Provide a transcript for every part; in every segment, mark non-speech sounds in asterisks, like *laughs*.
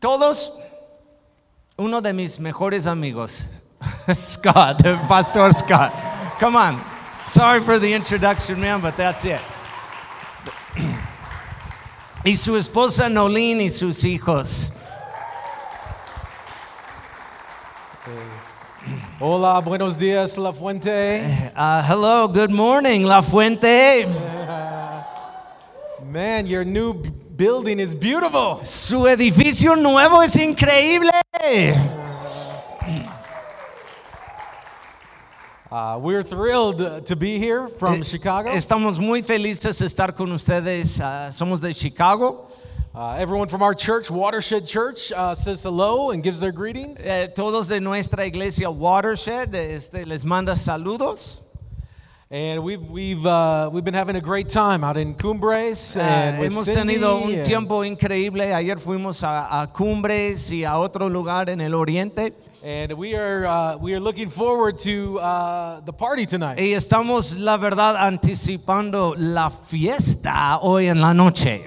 Todos, uno de mis mejores amigos, *laughs* Scott, *laughs* Pastor Scott. Come on. Sorry for the introduction, man, but that's it. *clears throat* Y su esposa Nolene y sus hijos. *clears throat* Hola, buenos días, La Fuente. Uh, hello, good morning, La Fuente. *laughs* Man, your new building is beautiful. Su edificio nuevo es increíble. Uh, we're thrilled uh, to be here from Eh, Chicago. Estamos muy felices de estar con ustedes. ah, somos de Chicago. Uh, everyone from our church, Watershed Church, uh, says hello and gives their greetings. Eh, todos de nuestra iglesia Watershed este, les manda saludos. And we've, we've, uh, we've been having a great time out in Cumbres. Ah, and with hemos Cindy tenido un and- tiempo increíble. Ayer fuimos a, a Cumbres y a otro lugar en el oriente. And we are, uh, we are looking forward to uh, the party tonight. Y estamos, la verdad, anticipando la fiesta hoy en la noche.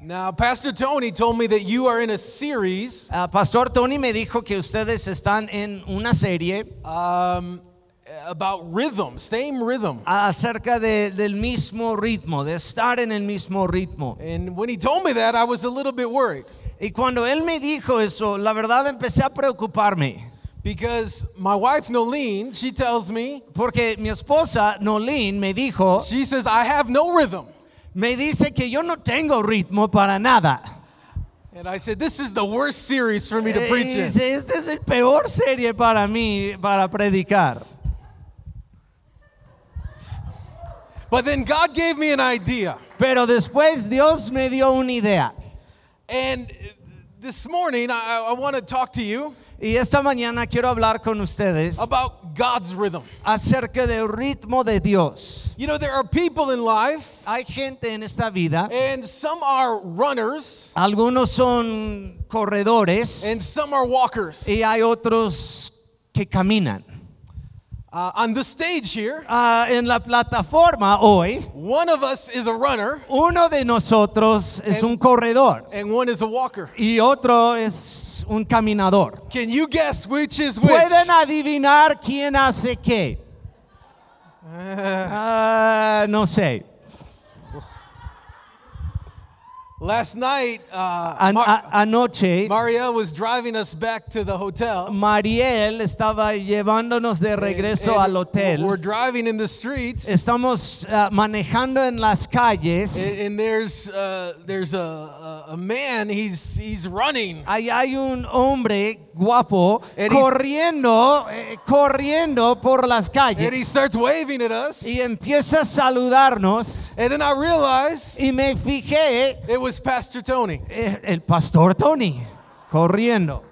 Now, Pastor Tony told me that you are in a series Ah, Pastor Tony me dijo que ustedes están en una serie um, about rhythm, same rhythm. acerca de- del mismo ritmo, de estar en el mismo ritmo. And when he told me that, I was a little bit worried Y cuando él me dijo eso, la verdad empecé a preocuparme. because my wife Nolene, she tells me, Porque mi esposa, Nolene, me dijo, she says, I have no rhythm. me dice que yo no tengo ritmo para nada. And I said, This is the worst series for me to preach in. dice, esta es el peor serie para mí, para predicar. But then God gave me an idea. Pero después Dios me dio una idea. And this morning, I, I want to talk to you Y esta mañana quiero hablar con ustedes about God's rhythm. acerca del ritmo de Dios. You know, there are people in life, Hay gente en esta vida, and some are runners, algunos son corredores and some are walkers. y hay otros que caminan. Uh, on the stage here, Ah, en la plataforma hoy, one of us is a runner, uno de nosotros es un corredor and one is a walker. y otro es un caminador. Can you guess which is which? ¿Pueden adivinar quién hace qué? Ah, *laughs* no sé. Last night, uh, An- Mar- anoche, Marielle was driving us back to the hotel. Mariel estaba llevándonos de regreso And al hotel. We're driving in the streets, Estamos ah, manejando en las calles. and, and there's uh, there's a, a, man. He's he's running, Ahí hay un hombre guapo And corriendo, eh, corriendo por las calles. and he starts waving at us. Y empieza a saludarnos. And then I realized Y me fijé, it was Pastor Tony. el pastor Tony, corriendo.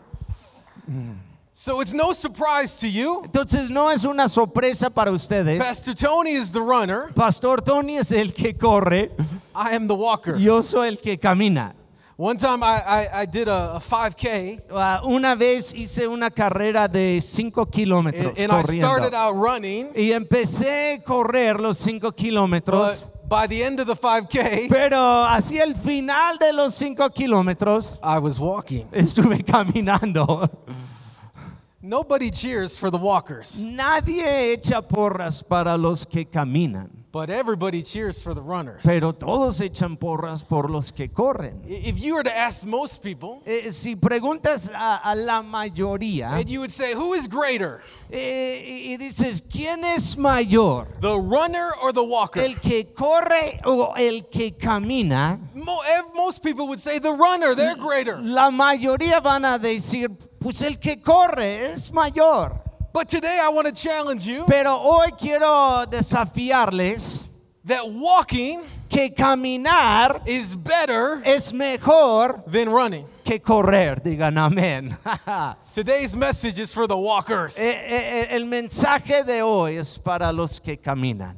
So it's no surprise to you. Entonces no es una sorpresa para ustedes. Pastor Tony is the runner. Pastor Tony es el que corre, I am the walker. yo soy el que camina. One time I, I, I did a, a 5K Ah, una vez hice una carrera de 5 kilómetros and, and I started out running, Y empecé a correr los 5 kilómetros. By the end of the 5K, Pero hacia el final de los 5 kilómetros I was walking. estuve caminando. Nobody cheers for the walkers, Nadie echa porras para los que caminan, but everybody cheers for the runners. pero todos echan porras por los que corren. If you were to ask most people, Eh, si preguntas a, a la mayoría and you would say, who is greater, eh, y dices, ¿quién es mayor? the runner or the walker? ¿El que corre o el que camina? Mo- most people would say the runner, they're greater. La mayoría van a decir, pues el que corre es mayor. But today I want to challenge you Pero hoy quiero desafiarles that walking que caminar is better es mejor than running. que correr. Digan amén. *laughs* Today's message is for the walkers. Eh, eh, el mensaje de hoy es para los que caminan.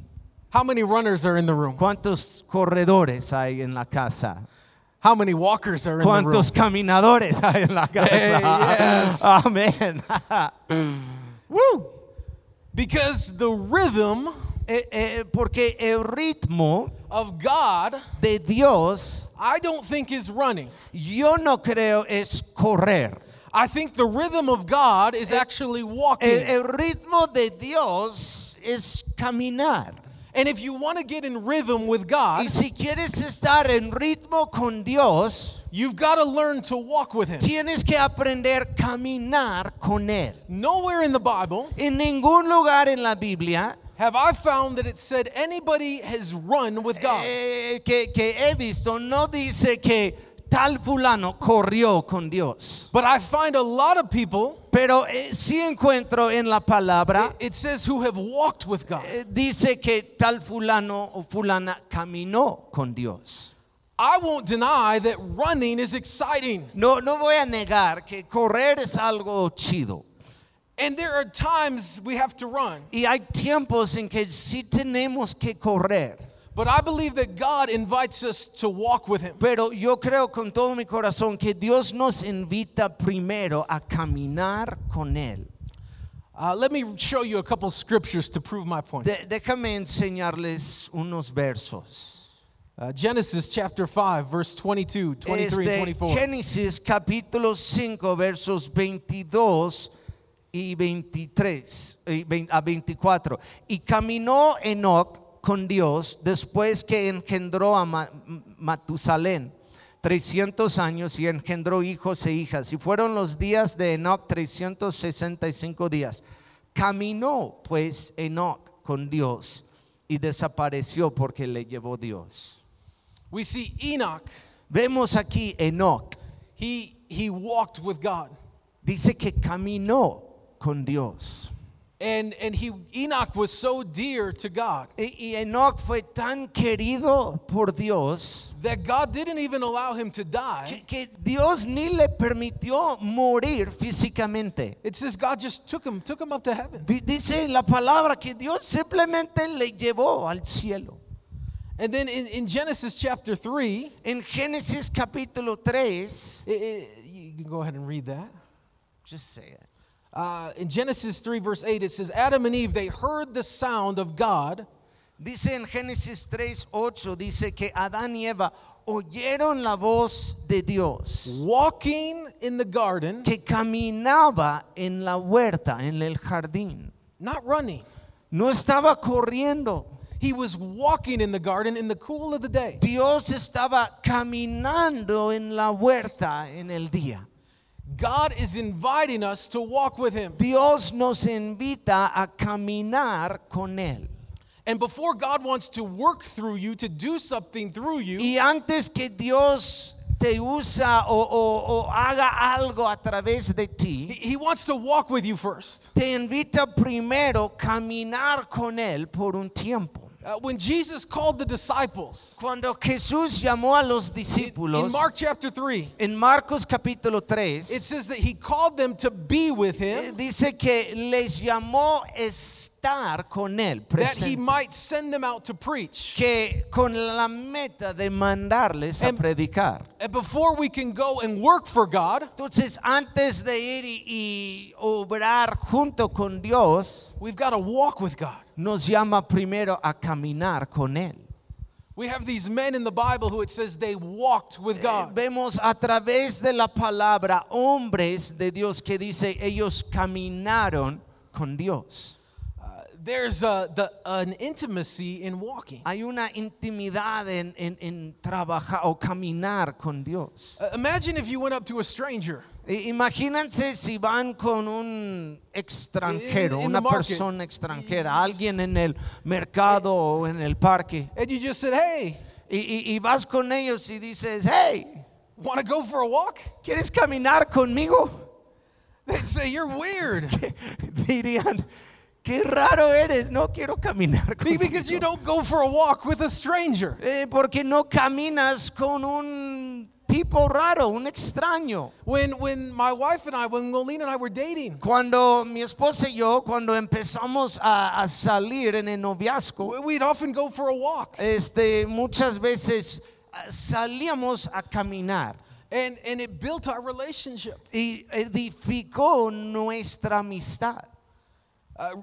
How many runners are in the room? ¿Cuántos corredores hay en la casa? How many walkers are in the room? ¿Cuántos caminadores hay en la *laughs* casa? Hey, yes. *laughs* Amén. Woo. Because the rhythm Eh, eh, porque el ritmo of God, de Dios, I don't think is running. yo no creo es correr. I think the rhythm of God is actually walking. El, el ritmo de Dios es caminar. and if you want to get in rhythm with God, Y si quieres estar en ritmo con Dios, you've got to learn to walk with Him. tienes que aprender a caminar con Él. Nowhere in the Bible En ningún lugar en la Biblia have I found that it said anybody has run with God. eh, que, que he visto no dice que tal fulano corrió con Dios. But I find a lot of people, Pero eh, sí encuentro en la palabra, it says, who have walked with God. eh, dice que tal fulano o fulana caminó con Dios. I won't deny that running is exciting. No, no voy a negar que correr es algo chido. And there are times we have to run. Y hay tiempos en que sí tenemos que correr. But I believe that God invites us to walk with Him. Pero yo creo con todo mi corazón que Dios nos invita primero a caminar con Él. Uh, let me show you a couple scriptures to prove my point. De- déjame enseñarles unos versos. Uh, Genesis chapter 5, verse 22, 23, and Este, 24. Génesis capítulo 5 versos 22 y 23 y vein- a 24. Y caminó Enoch con Dios después que engendró a Ma- Matusalén 300 años y engendró hijos e hijas. Y fueron los días de Enoch 365 días. Caminó pues Enoch con Dios y desapareció porque le llevó Dios. We see Enoch, Vemos aquí Enoch. he, he walked with God. Dice que caminó con Dios. And, and he, Enoch was so dear to God Y, y Enoch fue tan querido por Dios that God didn't even allow him to die. que, que Dios ni le permitió morir físicamente. It says God just took him, took him up to heaven. Di- Dice la palabra que Dios simplemente le llevó al cielo. And then in, in Genesis chapter 3, En Génesis capítulo 3, i- i- you can go ahead and read that. just say it. Uh, in Genesis 3, verse 8, it says, Adam and Eve, they heard the sound of God Dice en Génesis 3, 8, dice que Adán y Eva oyeron la voz de Dios. walking in the garden, que caminaba en la huerta, en el jardín. not running. No estaba corriendo. He was walking in the garden in the cool of the day. Dios estaba caminando en la huerta en el día. God is inviting us to walk with Him. Dios nos invita a caminar con Él. And before God wants to work through you, to do something through you, Y antes que Dios te usa o, o- o haga algo a través de He, ti, he wants to walk with you first. te invita primero a caminar con Él por un tiempo. Uh, when Jesus called the disciples Cuando Jesús llamó a los in, discípulos, in Mark chapter 3, en Marcos capítulo 3, it says that He called them to be with Him, dice que les llamó estar con él that He presente, might send them out to preach. que con la meta de mandarles a predicar. And before we can go and work for God, Entonces, antes de ir y, y obrar junto con Dios, we've got to walk with God. nos llama primero a caminar con él. We have these men in the Bible who it says they walked with Eh, God. Vemos a través de la palabra hombres de Dios que dice ellos caminaron con Dios. There's a, the, an intimacy in walking. Hay una intimidad en, en- en trabajar o caminar con Dios. Uh, imagine if you went up to a stranger Imagínense si van con un extranjero, In- in una persona extranjera, alguien en el mercado o en el parque, and you just said, Hey, y, y- y vas con ellos y dices, hey, want to go for a walk? ¿quieres caminar conmigo? They'd say, You're weird *laughs* Dirían, qué raro eres, no quiero caminar *laughs* Be- because you contigo. don't go for a walk with a stranger. Eh, porque no caminas con un tipo raro, un extraño. When, when my wife and I, when Molina and I were dating, Cuando mi esposa y yo, cuando empezamos a, a salir en el noviazgo, we'd often go for a walk. este, muchas veces ah, salíamos a caminar And, and it built our relationship. y edificó nuestra amistad. Uh,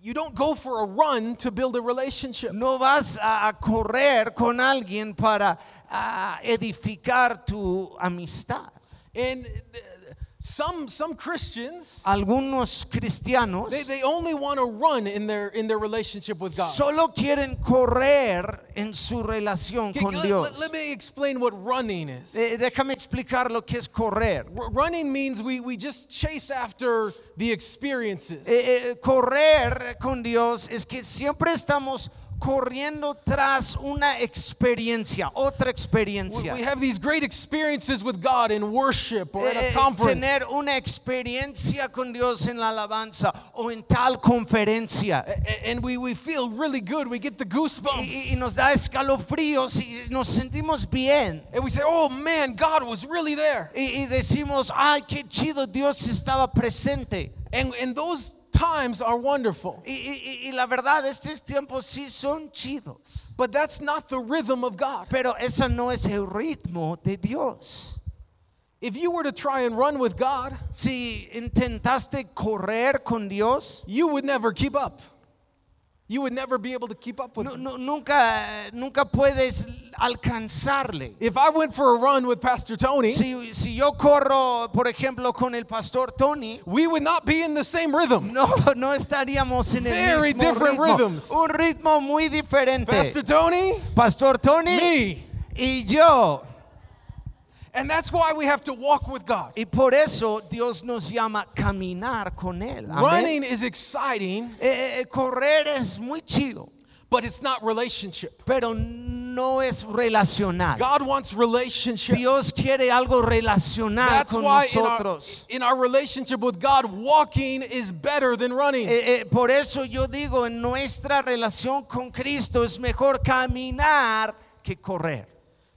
you don't go for a run to build a relationship. No vas a, correr con alguien para ah, edificar tu amistad. And uh, some some Christians Algunos cristianos they, they only want to run in their in their relationship with God. solo quieren correr en su relación Okay, con let, Dios. let- let me explain what running is. Eh, déjame explicar lo que es correr. R- running means we, we just chase after the experiences. Eh, eh, correr con Dios es que siempre estamos corriendo tras una experiencia, otra We, experiencia. we have these great experiences with God in worship or at Eh, a eh, conference. tener una experiencia con Dios en la alabanza o en tal conferencia. And we, we feel really good. We get the goosebumps. Y, y nos da escalofríos y nos sentimos bien. And we say, oh man, God was really there. Y, y decimos, ay, qué chido, Dios estaba presente. And, and those times are wonderful. Y, y- y la verdad, estos tiempos sí son chidos. But that's not the rhythm of God. Pero ese no es el ritmo de Dios. If you were to try and run with God, Si intentaste correr con Dios, you would never keep up. You would never be able to keep up with Him. nu- nunca, nunca puedes alcanzarle. If I went for a run with Pastor Tony, Si, si yo corro, por ejemplo, con el pastor Tony, we would not be in the same rhythm. no, *laughs* no estaríamos en el Very mismo different ritmo. rhythms. Un ritmo muy diferente. Pastor Tony, pastor Tony me. y yo. And that's why we have to walk with God. Y por eso Dios nos llama caminar con Él. Amén. Running is exciting, Eh, eh, correr es muy chido, but it's not relationship. pero no es relacional. God wants relationship. Dios quiere algo relacional That's con why in our, nosotros. in our relationship with God, walking is better than running. Eh, eh, por eso yo digo, en nuestra relación con Cristo es mejor caminar que correr.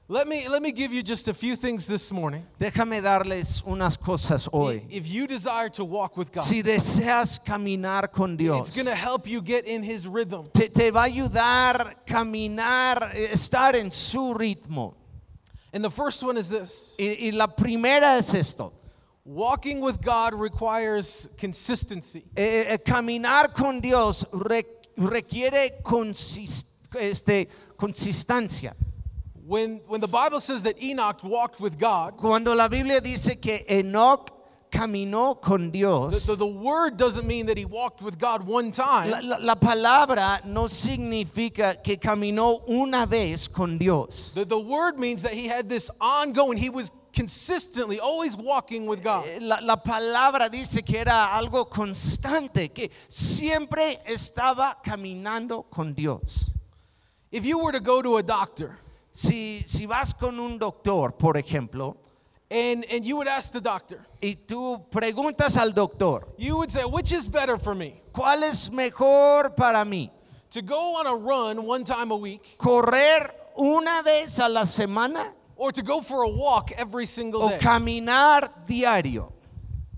Let me let me give you just a few things this morning. Déjame darles unas cosas hoy. If you desire to walk with God, Si deseas caminar con Dios, it's going to help you get in His rhythm. te, te va a ayudar caminar, eh, estar en su ritmo. And the first one is this: Y, y la primera es esto. walking with God requires consistency. Eh, eh, caminar con Dios re- requiere consis- este, consistencia. When when the Bible says that Enoch walked with God, Cuando la Biblia dice que Enoch caminó con the, Dios, the, the word doesn't mean that he walked with God one time. la, la- la palabra no significa que caminó una vez con Dios. The, the word means that he had this ongoing, he was consistently always walking with God. Eh, La, la palabra dice que era algo constante, que siempre estaba caminando con Dios. If you were to go to a doctor Si, si vas con un doctor, por ejemplo, and, and you would ask the doctor, y tú preguntas al doctor, you would say, which is better for me? ¿cuál es mejor para mí? To go on a run one time a week ¿Correr una vez a la semana or to go for a walk every single o day? caminar diario?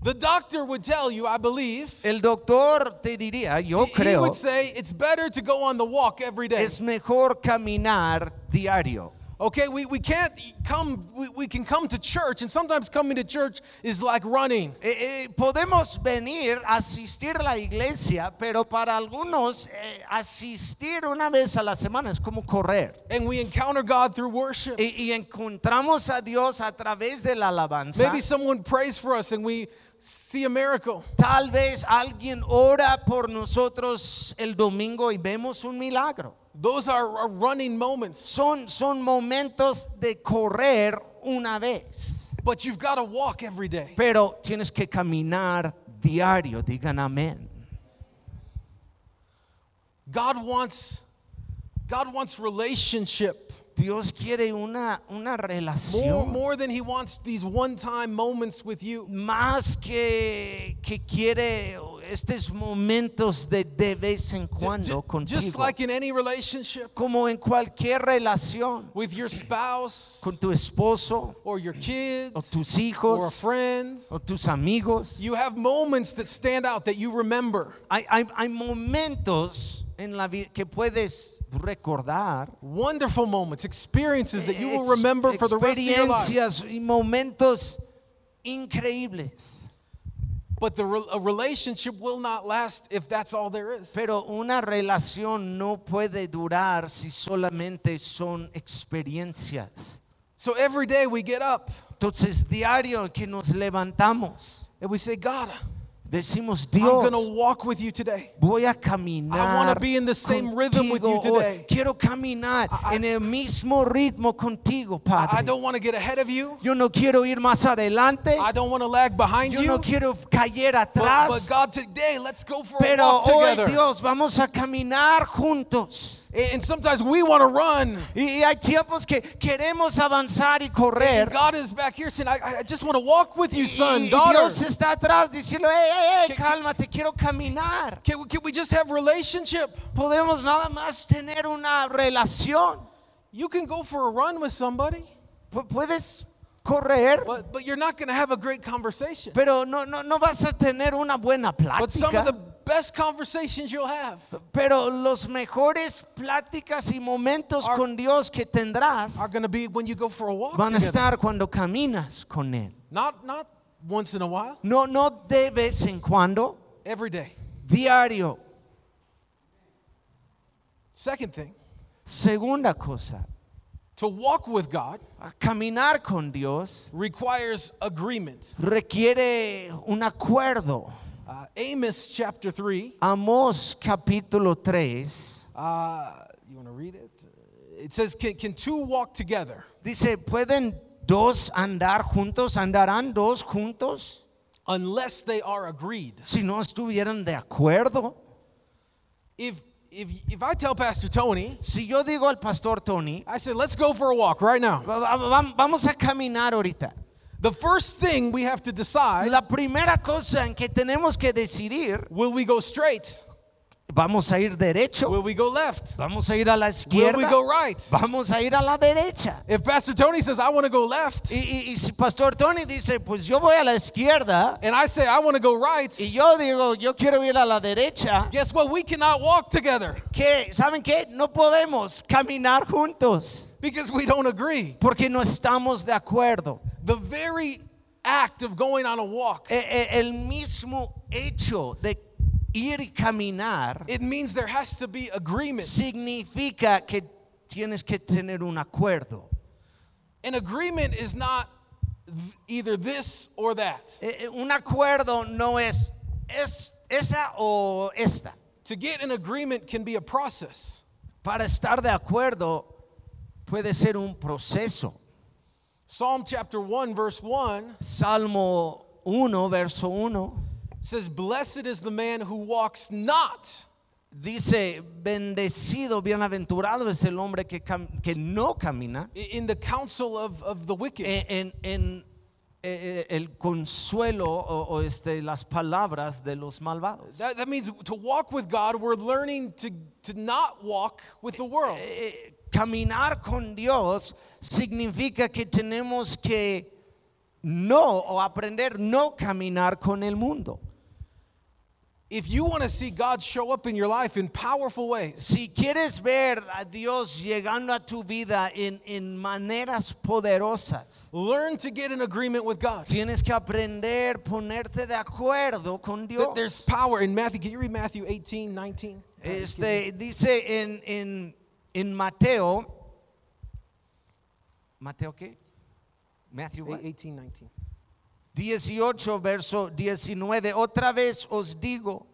The doctor would tell you, I believe, El doctor te diría, yo he- he would say it's better to go on the walk every day. es mejor caminar diario. Okay, we, we can't come, we, we can come to church, and sometimes coming to church is like running. Eh, eh, podemos venir, asistir a la iglesia, pero para algunos eh, asistir una vez a la semana es como correr. And we encounter God through worship. Y, y encontramos a Dios a través de la alabanza. Maybe someone prays for us and we see a miracle. Tal vez alguien ora por nosotros el domingo y vemos un milagro. Those are, are running moments. Son, son momentos de correr una vez. But you've got to walk every day. Pero tienes que caminar diario. Digan amén. God wants God wants relationship Dios quiere una, una more, relación. more than he wants these one-time moments with you. Más que, que quiere estos momentos de de vez en cuando ju- Just contigo. like in any relationship Como en cualquier relación. with your spouse Con tu esposo or your kids o tus or a friend, o tus amigos. you have moments that stand out that you remember. Hay, hay, hay momentos en la vida que puedes recordar. Wonderful moments, experiences that you will remember for the rest of your life. experiencias y momentos increíbles. But the re- a relationship will not last if that's all there is. Pero una relación no puede durar si solamente son experiencias. So every day we get up Entonces, diario que nos levantamos, and we say, God, decimos, I'm Dios, going to walk with you today. voy a caminar. I be in the same rhythm with you today. Quiero caminar I- en el mismo ritmo contigo, I Padre. don't want to get ahead of you. Yo no quiero ir más adelante. I don't want to lag behind Yo you. no quiero caer But, atrás. but God, today, let's go for a Pero walk hoy, together. Dios, vamos a caminar juntos. And sometimes we want to run. Y hay tiempos que queremos avanzar y And. God is back here saying, I, I just want to walk with you, son, y daughter. Dios está atrás diciendo, hey, hey, hey, cálmate, quiero caminar. Can, we- can we just have relationship? Podemos nada más tener una relación. You can go for a run with somebody, Pu- Puedes correr, but, but you're not going to have a great conversation. pero no, no, no vas a tener una buena But some of the plática. Best conversations you'll have Pero los mejores pláticas y momentos Are- con Dios que tendrás are going to be when you go for a walk van a estar cuando caminas con Él. Not, not once in a while, No, no de vez en cuando, every day. diario. Second thing, Segunda cosa, to walk with God caminar con Dios requires agreement. requiere un acuerdo. Uh, Amos chapter 3, Amós capítulo 3 uh, you want to read it? It says, can, can two walk together dice, ¿pueden dos andar juntos? ¿Andarán dos juntos unless they are agreed? si no estuvieran de acuerdo? If, if, if I tell Pastor Tony, Si yo digo al pastor Tony, I said, let's go for a walk right now. "Va- va- va- vamos a caminar ahorita. The first thing we have to decide, La primera cosa en que tenemos que decidir, will we go straight? ¿vamos a ir derecho? Will we go left? ¿Vamos a ir a la izquierda. Will we go right? ¿Vamos a ir a la derecha? If Pastor Tony says, I want to go left, Y, y- y si Pastor Tony dice, pues yo voy a la izquierda, and I say, I want to go right, y yo digo, yo quiero ir a la derecha, guess what? We cannot walk together ¿qué? ¿Saben qué? No podemos caminar juntos because we don't agree. porque no estamos de acuerdo. The very act of going on a walk, El mismo hecho de ir y caminar it means there has to be agreement. significa que tienes que tener un acuerdo. An agreement is not either this or that. Un acuerdo no es, es esa o esta. To get an agreement can be a process. Para estar de acuerdo puede ser un proceso. Psalm chapter 1, verse 1 Salmo 1, verso 1, says, Blessed is the man who walks not dice, bendecido, bienaventurado es el hombre que, que no camina in the counsel of, of the wicked. en, en- en, el consuelo o, o, este, las palabras de los malvados. That, that means to walk with God, we're learning to, to not walk with the world. Caminar con Dios significa que tenemos que no o aprender no caminar con el mundo. If you want to see God show up in your life in powerful ways, Si quieres ver a Dios llegando a tu vida en, en maneras poderosas, learn to get in agreement with God. tienes que aprender ponerte de acuerdo con Dios. There's power in Matthew. Can you read Matthew 18, 19? Este, dice en, en, en Mateo, ¿Mateo qué? Matthew what? 18, 19. 18, verso 19. Otra vez os digo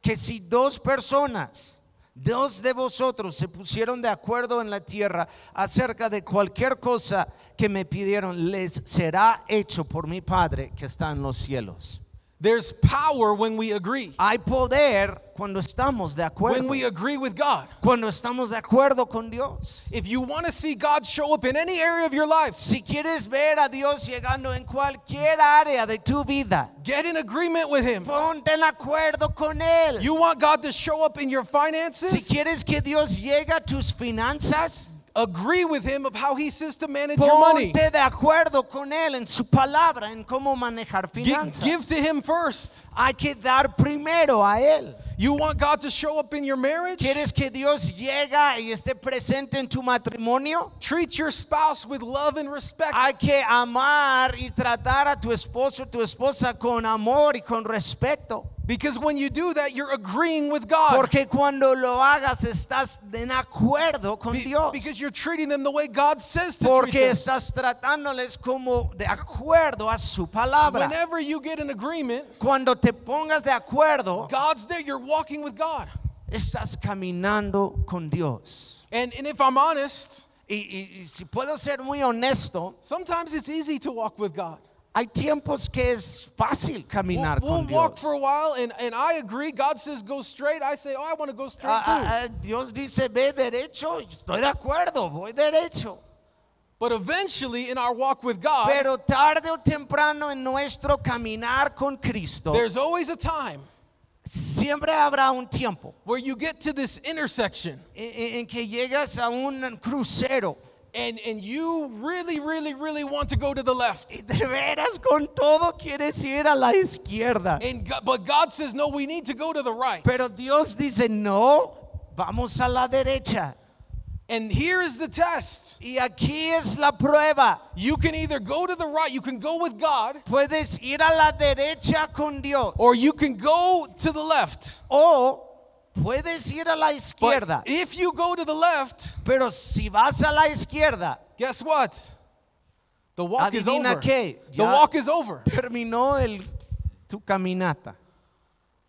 que si dos personas, dos de vosotros se pusieron de acuerdo en la tierra acerca de cualquier cosa que me pidieron, les será hecho por mi Padre que está en los cielos. There's power when we agree. Hay poder cuando estamos de acuerdo. When we agree with God. Cuando estamos de acuerdo con Dios. If you want to see God show up in any area of your life, Si quieres ver a Dios llegando en cualquier área de tu vida, get in agreement with Him. ponte en acuerdo con Él. You want God to show up in your finances? Si quieres que Dios llegue a tus finanzas, agree with him of how he says to manage your money. Ponte de acuerdo con él en su palabra, en cómo manejar Gi- finanzas. give to him first. Hay que dar primero a él. You want God to show up in your marriage? ¿Quieres que Dios llega y esté presente en tu matrimonio? Treat your spouse with love and respect. Hay que amar y tratar a tu esposo, tu esposa con amor y con respeto. Because when you do that, you're agreeing with God. Porque cuando lo hagas estás en acuerdo con Be- Dios. because you're treating them the way God says to Porque treat them. estás tratándoles como de acuerdo a su palabra. Whenever you get an agreement, Cuando te pongas de acuerdo, God's there. You're walking with God. estás caminando con Dios. And, and if I'm honest, Y, y- y si puedo ser muy honesto, sometimes it's easy to walk with God. Hay tiempos que es fácil We'll, caminar we'll con walk Dios. for a while, and, and I agree. God says go straight. I say, oh, I want to go straight Ah, too. ah, ah, Dios dice, ve derecho, estoy de acuerdo, voy derecho. But eventually, in our walk with God, Pero tarde o temprano en nuestro caminar con Cristo, there's always a time siempre habrá un tiempo where you get to this intersection en- en que llegas a un crucero and, and you really, really, really want to go to the left. y de veras con todo quieres ir a la izquierda. And God, but God says, no, we need to go to the right. Pero Dios dice, no, vamos a la derecha. And here is the test. Y aquí es la prueba. You can either go to the right, you can go with God, Puedes ir a la derecha con Dios or you can go to the left. o puedes ir a la But if you go to the left, Pero si vas a la izquierda, guess what? The walk is over. qué, The walk is over. terminó el, tu caminata.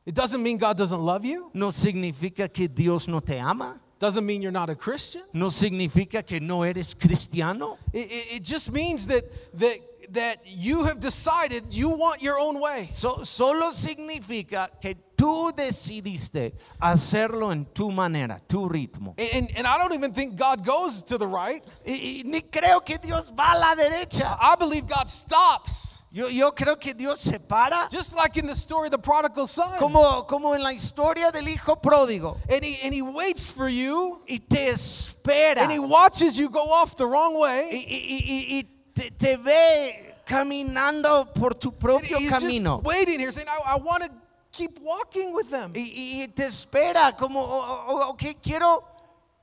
It doesn't mean God doesn't love you. No significa que Dios no te ama. Doesn't mean you're not a Christian. No significa que no eres cristiano. It, it, it just means that that that you have decided you want your own way. So- solo significa que tú decidiste hacerlo en tu manera, tu ritmo. And, and, and I don't even think God goes to the right. Y, y ni creo que Dios va a la derecha. I believe God stops. Yo, yo creo que Dios se para Just like in the story of the prodigal son. como, como en la historia del hijo pródigo And he, and he waits for you y te espera and he watches you go off the wrong y, way. y- y- y- y te, te ve caminando por tu And propio he's camino. just waiting here saying, I, I want to keep walking with them. Y, y- te espera como, "Oh, oh, ok, quiero,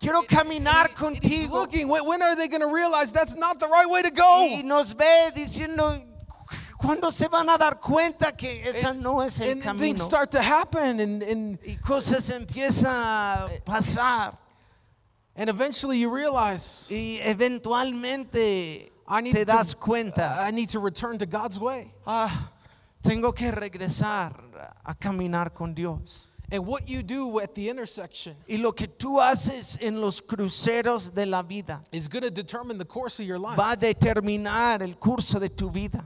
quiero caminar and he's contigo. looking, when, are they going to realize that's not the right way to go? Y nos ve diciendo, ¿cuándo se van a dar cuenta que esa And- no es el and camino? things start to happen and, and, Y cosas empiezan a pasar. and eventually you realize Y eventualmente I need te to- das cuenta, I need to return to God's way. ah, tengo que regresar a caminar con Dios. And what you do at the intersection Y lo que tú haces en los cruceros de la vida is going to determine the course of your life. va a determinar el curso de tu vida.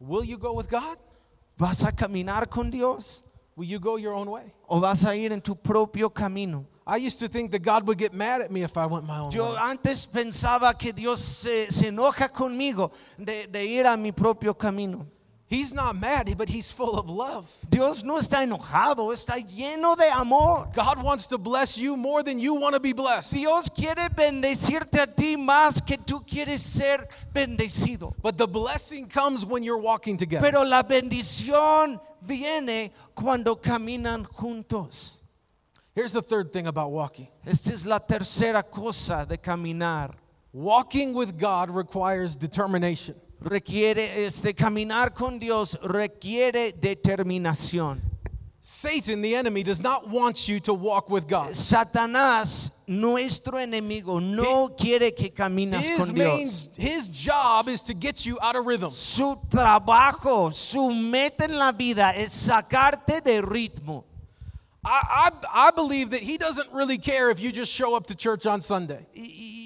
Will you go with God? ¿Vas a caminar con Dios Will you go your own way? o vas a ir en tu propio camino? I used to think that God would get mad at me if I went my own Yo way. antes pensaba que Dios se, se enoja conmigo de, de ir a mi propio camino. He's not mad, but he's full of love. Dios no está enojado, está lleno de amor. God wants to bless you more than you want to be blessed. Dios quiere bendecirte a ti más que tú quieres ser bendecido. But the blessing comes when you're walking together. Pero la bendición viene cuando caminan juntos. Here's the third thing about walking Esta es la tercera cosa de caminar. walking with God requires determination. Requiere, este, caminar con Dios requiere determinación. Satan, the enemy, does not want you to walk with God. Satanás, nuestro enemigo, no quiere que caminas His con main, Dios. his job is to get you out of rhythm. Su trabajo, su meta en la vida es sacarte de ritmo. I, I, I believe that he doesn't really care if you just show up to church on Sunday. Y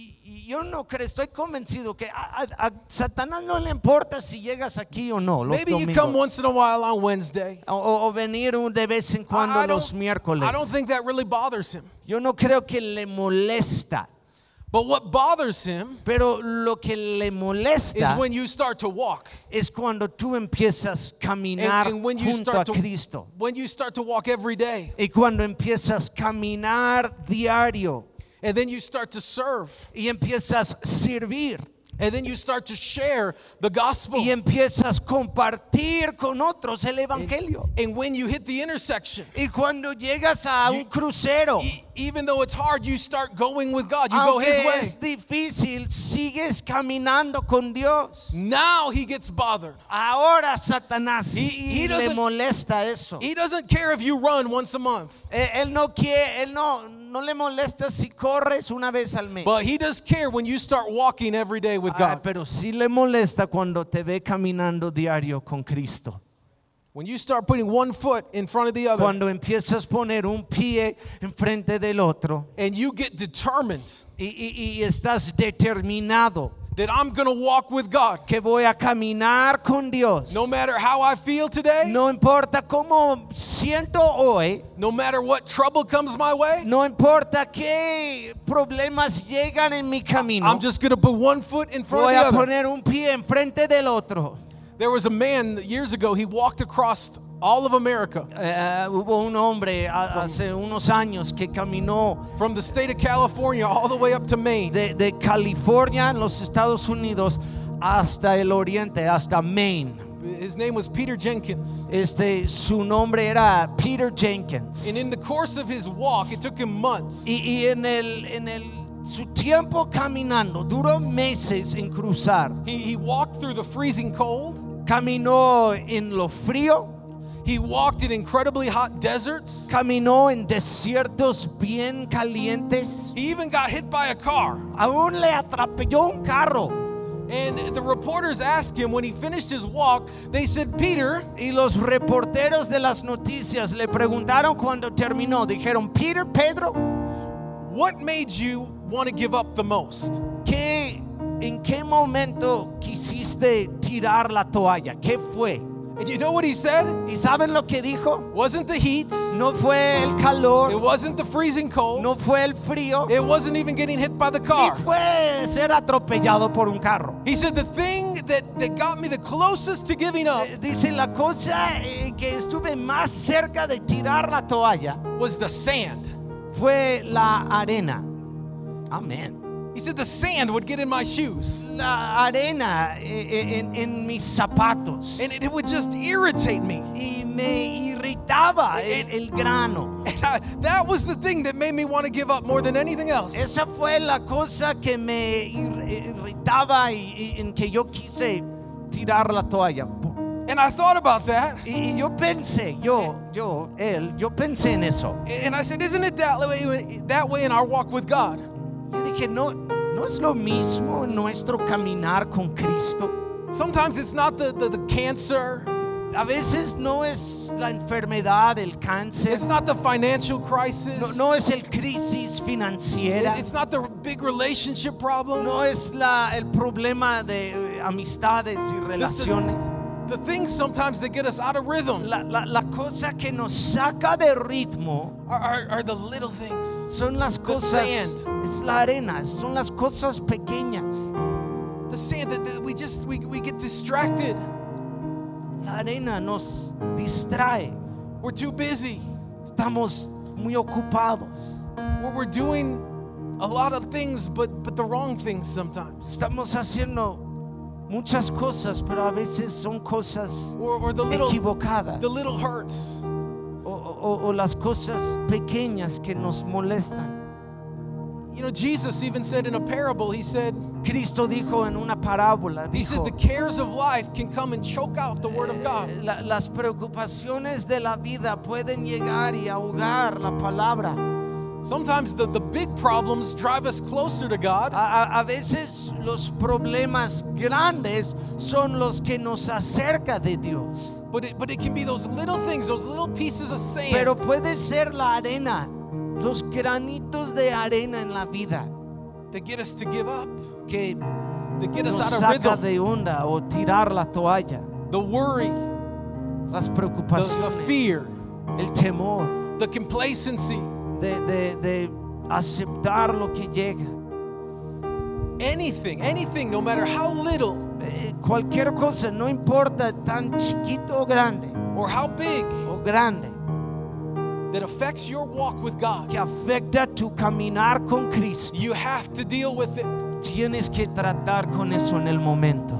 yo no creo, estoy convencido que a, a- a Satanás no le importa si llegas aquí o no los Maybe you domingos. come once in a while on Wednesday. o, o- venir un de vez en cuando I, los miércoles. I don't think that really bothers him. yo no creo que le molesta, But what bothers him pero lo que le is molesta when you start to walk. es cuando tú empiezas a And, caminar and when you junto a start to Cristo. when you start to walk every day. Y cuando empiezas a caminar diario. And then you start to serve. y empiezas servir And then you start to share the gospel. y empiezas a compartir con otros el evangelio. And when you hit the intersection, Y cuando llegas a You- un crucero, e- even though it's hard, you start going with God. You go His way. es difícil, sigues caminando con Dios. Now He gets bothered. Ahora Satanás He- he le doesn't- molesta eso. He doesn't care if you run once a month, Él no quiere, él no, no le molesta si corres una vez al mes. but He does care when you start walking every day with Ah, pero sí le molesta cuando te ve caminando diario con Cristo. When you start putting one foot in front of the other Cuando empiezas a poner un pie enfrente del otro and you get determined y, y- y estás determinado that I'm going to walk with God que voy a caminar con Dios. no matter how I feel today, No importa cómo siento hoy, no matter what trouble comes my way, no importa qué problemas llegan en mi camino. I'm just going to put one foot in front Voy of the other. Voy a poner un pie enfrente del otro. There was a man years ago, he walked across all of America Eh, hubo un hombre a- hace unos años que caminó from the state of California all the way up to Maine. de, de California en los Estados Unidos hasta el oriente, hasta Maine. His name was Peter Jenkins. Este, su nombre era Peter Jenkins. And in the course of his walk, it took him months. Y, y en el, en el, su tiempo caminando, duró meses en cruzar. He, he walked through the freezing cold. Caminó en lo frío, He walked in incredibly hot deserts. caminó en desiertos bien calientes. He even got hit by a car. Aún le atropelló un carro. And the reporters asked him when he finished his walk, they said, Peter, Y los reporteros de las noticias le preguntaron cuando terminó. Dijeron, Peter, Pedro, what made you want to give up the most? ¿qué, ¿en qué momento quisiste tirar la toalla? ¿Qué fue? And you know what he said? ¿Y saben lo que dijo? Wasn't the heat, No fue el it calor, wasn't the freezing cold, no fue el frío, it wasn't even getting hit by the ni car. fue ser atropellado por un carro. He said, The thing that, that got me the closest to giving up Eh, Dice la cosa eh, que estuve más cerca de tirar la toalla was the sand. fue la arena. Amén. He said, The sand would get in my shoes. La arena en, en mis zapatos. And it would just irritate me. y me irritaba el, el grano. And I, that was the thing that made me want to give up more than anything else. Esa fue la cosa que me irritaba y, y en que yo quise tirar la toalla. And I thought about that. Y, y yo pensé, yo, yo, él, yo pensé en eso. And I said, Isn't it that way, that way in our walk with God? Yo dije, no, no es lo mismo nuestro caminar con Cristo. Sometimes it's not the, the, the cancer, A veces no es la enfermedad, el cáncer, it's not the financial crisis, no, no es el crisis financiera. it's not the big relationship problems. No es la, el problema de eh, amistades y relaciones. The things sometimes that get us out of rhythm La, la- la cosa que nos saca de ritmo are, are, are the little things. son las cosas, sand. es la arena, son las cosas pequeñas. The sand that, that we just we, we get distracted. La arena nos distrae. We're too busy. Estamos muy ocupados. We're, we're doing a lot of things, but but the wrong things sometimes. Estamos haciendo muchas cosas, pero a veces son cosas Or, or the little equivocadas. the little hurts. O, o- o las cosas pequeñas que nos molestan. You know, Jesus even said in a parable, he said, Cristo dijo en una parábola, he said the cares of life can come and choke out the word of God. Eh, la- las preocupaciones de la vida pueden llegar y ahogar la palabra. Sometimes the, the big problems drive us closer to God. A, a- veces los problemas grandes son los que nos acerca de Dios. But it, but it can be those little things, those little pieces of sand Pero puede ser la arena, los granitos de arena en la vida that get us to give up, que that get us nos out of saca rhythm. de onda o tirar la toalla. The worry, Las the, the fear, el temor the complacency, de, de- de aceptar lo que llega. anything, anything, no matter how little. Eh, cualquier cosa, no importa tan chiquito o grande. Or how big, o grande, that affects your walk with God, que afecta tu caminar con Cristo, you have to deal with it. tienes que tratar con eso en el momento.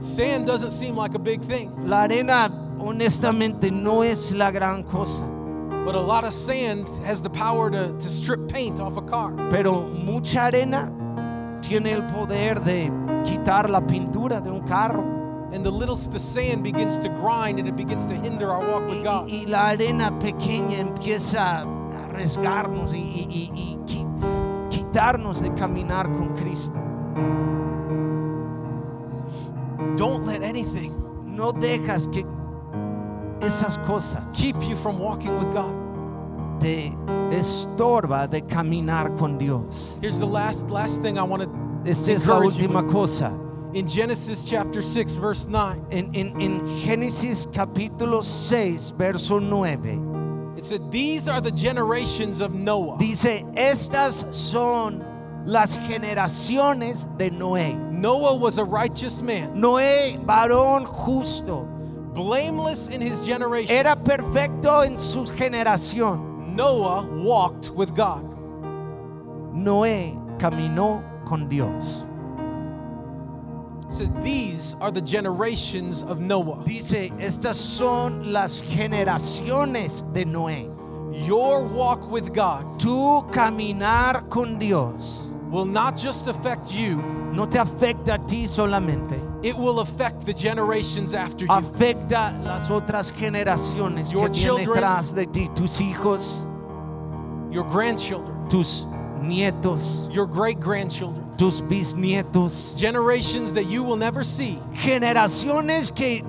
Sand doesn't seem like a big thing, La arena honestamente no es la gran cosa, but a lot of sand has the power to, to strip paint off a car. pero mucha arena tiene el poder de quitar la pintura de un carro. And the little the sand begins to grind and it begins to hinder our walk with God. y- y la arena pequeña empieza a arriesgarnos y, y- y- y quitarnos de caminar con Cristo. Don't let anything No dejas que esas cosas keep you from walking with God. te estorba de caminar con Dios. Here's the last last thing I want to Esta es la encourage you última with. cosa. in Genesis chapter 6 verse 9. En, en- en Génesis capítulo 6, verso 9, It said these are the generations of Noah. dice, estas son las generaciones de Noé. Noah was a righteous man, Noé, varón justo, blameless in his generation. era perfecto en su generación. Noah walked with God. Noé caminó con Dios. Said these are the generations of Noah. Dice, estas son las generaciones de Noé. Your walk with God Tu caminar con Dios will not just affect you, no te afecta a ti solamente, it will affect the generations after you. afecta las otras generaciones Your que vienen children. detrás de ti, tus hijos, Your grandchildren, tus nietos, your great grandchildren, tus bisnietos, generations that you will never see. generaciones que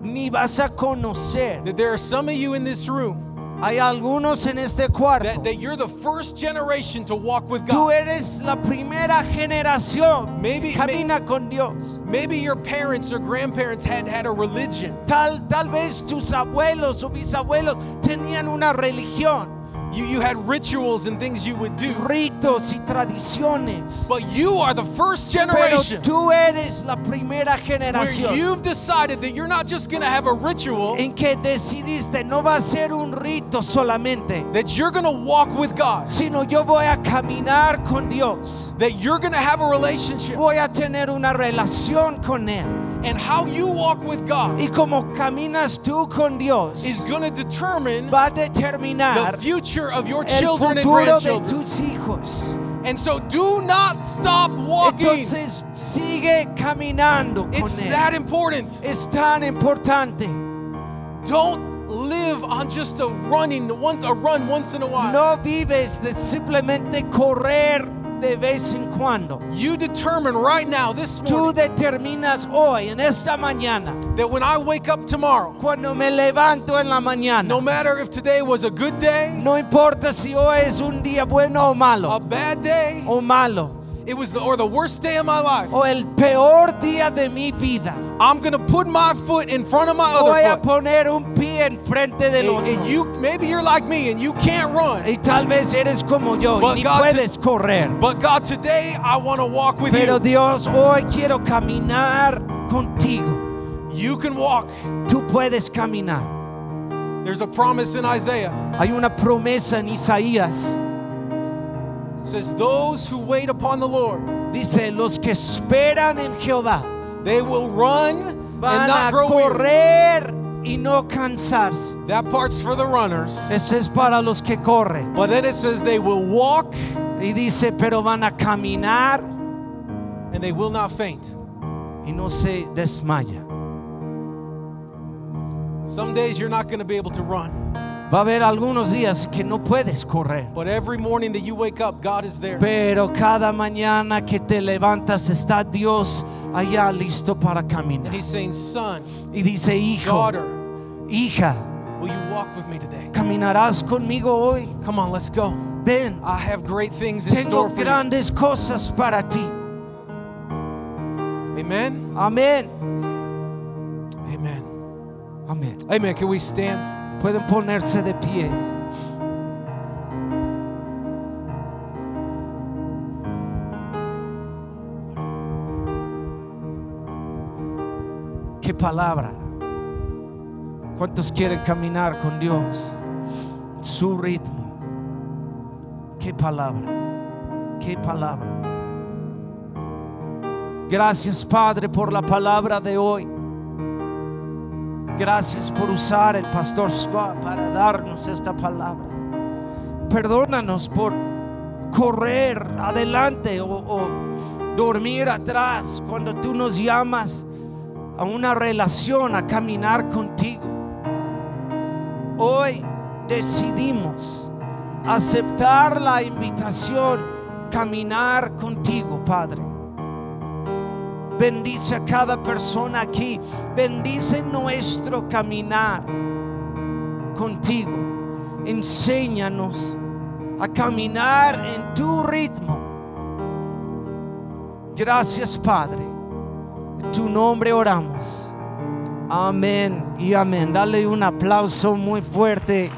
ni vas a conocer. That there are some of you in this room Hay algunos en este cuarto. that, that you're the first generation to walk with God. Tú eres la primera generación. Maybe- Camina con Dios. Maybe your parents or grandparents had had a religion. Tal, tal vez tus abuelos o bisabuelos tenían una religión, You, you had rituals and things you would do. ritos y tradiciones. But you are the first Pero generation tú eres la primera where you've decided that you're not just going to have a ritual, en que decidiste no va a ser un rito solamente, that you're going to walk with God, sino yo voy a caminar con Dios. that you're going to have a relationship. Voy a tener una relación con Él. And how you walk with God Y como caminas tú con Dios, is going to determine va a the determinar future of your children and grandchildren. tus hijos. And so do not stop walking. Entonces sigue caminando con It's Él. that important. Es tan importante. Don't live on just a running one a run once in a while. No vives de simplemente correr de vez en cuando. You determine right now this morning. Tú determinas hoy, en esta mañana, that when I wake up tomorrow, cuando me levanto en la mañana, no matter if today was a good day, no importa si hoy es un día bueno o a malo, A bad day, o malo, it was the or the worst day of my life, o el peor día de mi vida, I'm gonna put my foot in front of my voy other a foot. poner un pie enfrente del And, and otro. you maybe you're like me and you can't run. Y tal vez eres como yo But y ni God puedes correr. But God, today I want to walk with Pero you. Dios, hoy quiero caminar contigo. You can walk. Tú puedes caminar. There's a promise in Isaiah. Hay una promesa en Isaías. It says, Those who wait upon the Lord, Dice, los que esperan en Jehová they will run and van not a correr y no cansarse. That part's for the runners. Ese es para los que corren. But then it says they will walk Y dice, pero van a caminar and they will not faint. y no se desmaya. Some days you're not going to be able to run. Va a haber algunos días que no puedes correr. But every morning that you wake up, God is there. Pero cada mañana que te levantas está Dios allá listo para And caminar. He's saying, Son, Y dice, hijo, daughter, hija, will you walk with me today? ¿caminarás conmigo hoy? Come on, let's go. Ven, I have great things in tengo store for you. cosas para ti. Amen. Amén. Amen. Amén. Amen. Can we stand? Pueden ponerse de pie. Qué palabra. ¿Cuántos quieren caminar con Dios? su ritmo. Qué palabra, qué palabra. Gracias Padre por la palabra de hoy. Gracias por usar el pastor Scott para darnos esta palabra. Perdónanos por correr adelante o, o dormir atrás cuando tú nos llamas a una relación, a caminar contigo. Hoy decidimos aceptar la invitación, caminar contigo, Padre. Bendice a cada persona aquí. Bendice nuestro caminar contigo. Enséñanos a caminar en tu ritmo. Gracias, Padre. En tu nombre oramos. Amén y amén. Dale un aplauso muy fuerte